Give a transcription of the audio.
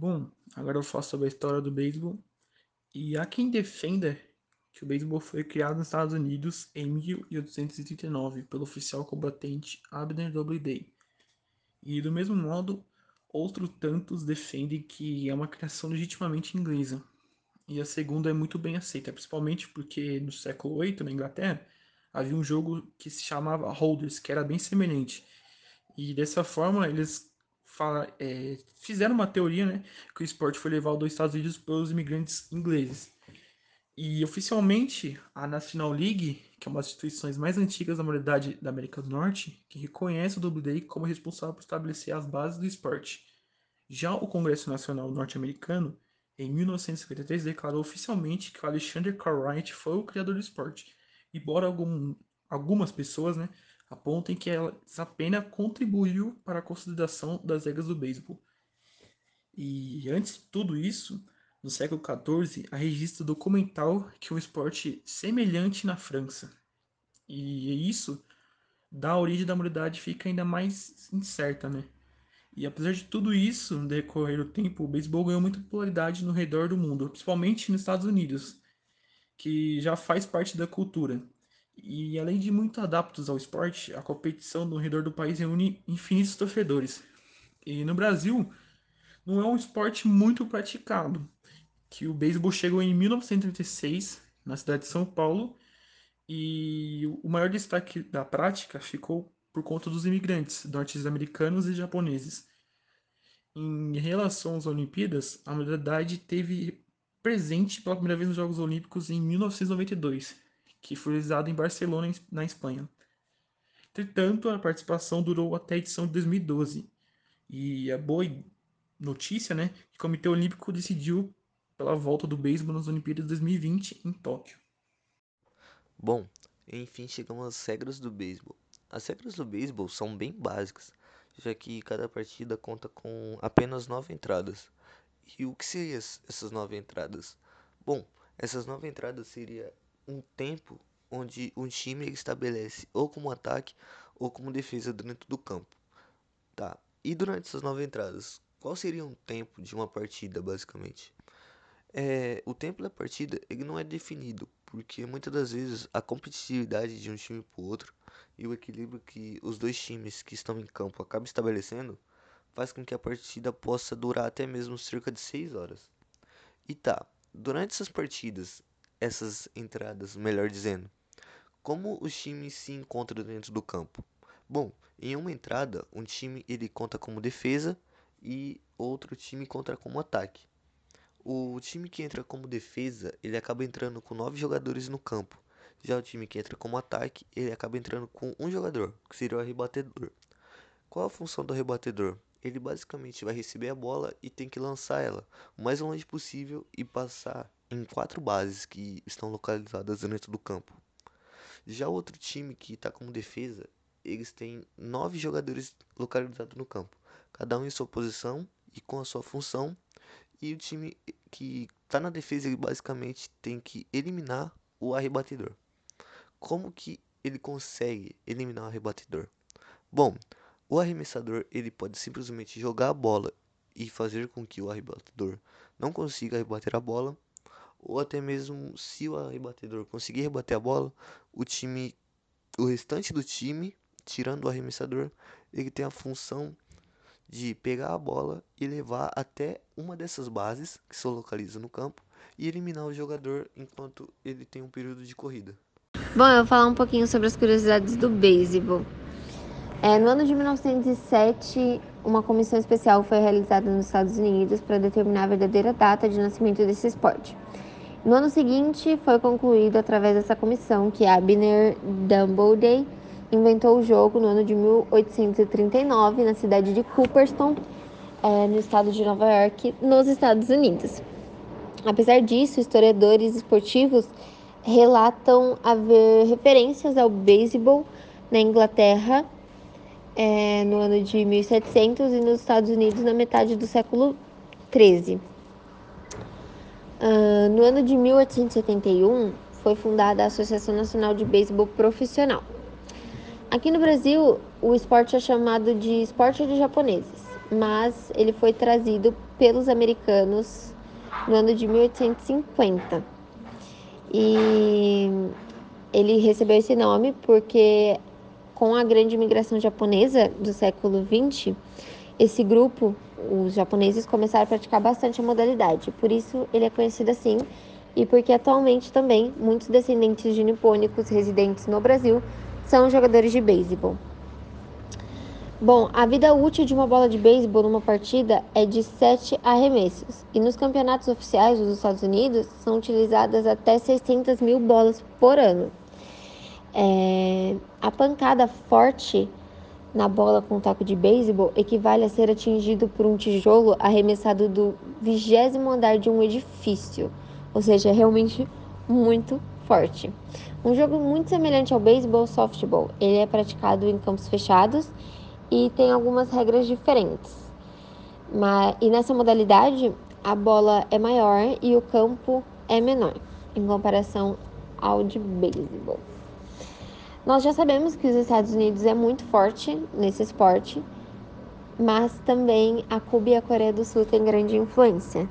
Bom, agora eu falo sobre a história do beisebol. E há quem defenda que o beisebol foi criado nos Estados Unidos em 1839 pelo oficial combatente Abner Doubleday. E do mesmo modo, outros tantos defendem que é uma criação legitimamente inglesa. E a segunda é muito bem aceita, principalmente porque no século VIII, na Inglaterra, havia um jogo que se chamava Holders, que era bem semelhante. E dessa forma, eles fala, é, fizeram uma teoria, né, que o esporte foi levado aos Estados Unidos pelos imigrantes ingleses. E oficialmente a National League, que é uma das instituições mais antigas da modalidade da América do Norte, que reconhece o WDA como responsável por estabelecer as bases do esporte. Já o Congresso Nacional Norte-Americano, em 1953, declarou oficialmente que o Alexander Cartwright foi o criador do esporte, embora algum, algumas pessoas né, apontem que ela apenas contribuiu para a consolidação das regras do beisebol. E antes de tudo isso, no século XIV, há registro documental que é um esporte semelhante na França. E isso dá a origem da modalidade fica ainda mais incerta, né? E apesar de tudo isso, no decorrer do tempo, o beisebol ganhou muita popularidade no redor do mundo, principalmente nos Estados Unidos, que já faz parte da cultura. E além de muito adaptos ao esporte, a competição no redor do país reúne infinitos torcedores. E no Brasil, não é um esporte muito praticado, que o beisebol chegou em 1936 na cidade de São Paulo e o maior destaque da prática ficou por conta dos imigrantes norte-americanos e japoneses. Em relação às Olimpíadas, a modalidade teve presente pela primeira vez nos Jogos Olímpicos em 1992 que foi realizado em Barcelona, na Espanha. Entretanto, a participação durou até a edição de 2012. E a boa notícia, né, que o Comitê Olímpico decidiu pela volta do beisebol nas Olimpíadas de 2020 em Tóquio. Bom, enfim chegamos às regras do beisebol. As regras do beisebol são bem básicas, já que cada partida conta com apenas nove entradas. E o que seriam essas nove entradas? Bom, essas nove entradas seria um tempo onde um time estabelece ou como ataque ou como defesa dentro do campo. Tá. E durante essas nove entradas, qual seria um tempo de uma partida, basicamente? É, o tempo da partida ele não é definido, porque muitas das vezes a competitividade de um time para o outro e o equilíbrio que os dois times que estão em campo acabam estabelecendo faz com que a partida possa durar até mesmo cerca de 6 horas. E tá, durante essas partidas essas entradas, melhor dizendo. Como os times se encontram dentro do campo? Bom, em uma entrada, um time ele conta como defesa e outro time conta como ataque. O time que entra como defesa, ele acaba entrando com nove jogadores no campo. Já o time que entra como ataque, ele acaba entrando com um jogador, que seria o rebatedor. Qual a função do rebatedor? Ele basicamente vai receber a bola e tem que lançar ela o mais longe possível e passar em quatro bases que estão localizadas dentro do campo. Já o outro time que está como defesa, eles têm nove jogadores localizados no campo, cada um em sua posição e com a sua função. E o time que está na defesa, ele basicamente tem que eliminar o arrebatedor. Como que ele consegue eliminar o arrebatedor? Bom, o arremessador ele pode simplesmente jogar a bola e fazer com que o arrebatedor não consiga rebater a bola ou até mesmo se o rebatedor conseguir rebater a bola, o time, o restante do time, tirando o arremessador, ele tem a função de pegar a bola e levar até uma dessas bases que se localiza no campo e eliminar o jogador enquanto ele tem um período de corrida. Bom, eu vou falar um pouquinho sobre as curiosidades do beisebol. É, no ano de 1907, uma comissão especial foi realizada nos Estados Unidos para determinar a verdadeira data de nascimento desse esporte. No ano seguinte, foi concluído através dessa comissão que Abner Doubleday inventou o jogo no ano de 1839 na cidade de Cooperstown, é, no estado de Nova York, nos Estados Unidos. Apesar disso, historiadores esportivos relatam haver referências ao beisebol na Inglaterra é, no ano de 1700 e nos Estados Unidos na metade do século 13. Uh, no ano de 1871, foi fundada a Associação Nacional de Beisebol Profissional. Aqui no Brasil, o esporte é chamado de esporte de japoneses mas ele foi trazido pelos americanos no ano de 1850. E ele recebeu esse nome porque com a grande imigração japonesa do século XX, esse grupo, os japoneses, começaram a praticar bastante a modalidade. Por isso ele é conhecido assim e porque atualmente também muitos descendentes de nipônicos residentes no Brasil são jogadores de beisebol. Bom, a vida útil de uma bola de beisebol numa partida é de 7 arremessos, e nos campeonatos oficiais dos Estados Unidos são utilizadas até 600 mil bolas por ano. É, a pancada forte na bola com taco de beisebol equivale a ser atingido por um tijolo arremessado do vigésimo andar de um edifício, ou seja, é realmente muito forte. Um jogo muito semelhante ao beisebol softball, ele é praticado em campos fechados e tem algumas regras diferentes. Mas, e nessa modalidade, a bola é maior e o campo é menor, em comparação ao de beisebol. Nós já sabemos que os Estados Unidos é muito forte nesse esporte, mas também a Cuba e a Coreia do Sul têm grande influência.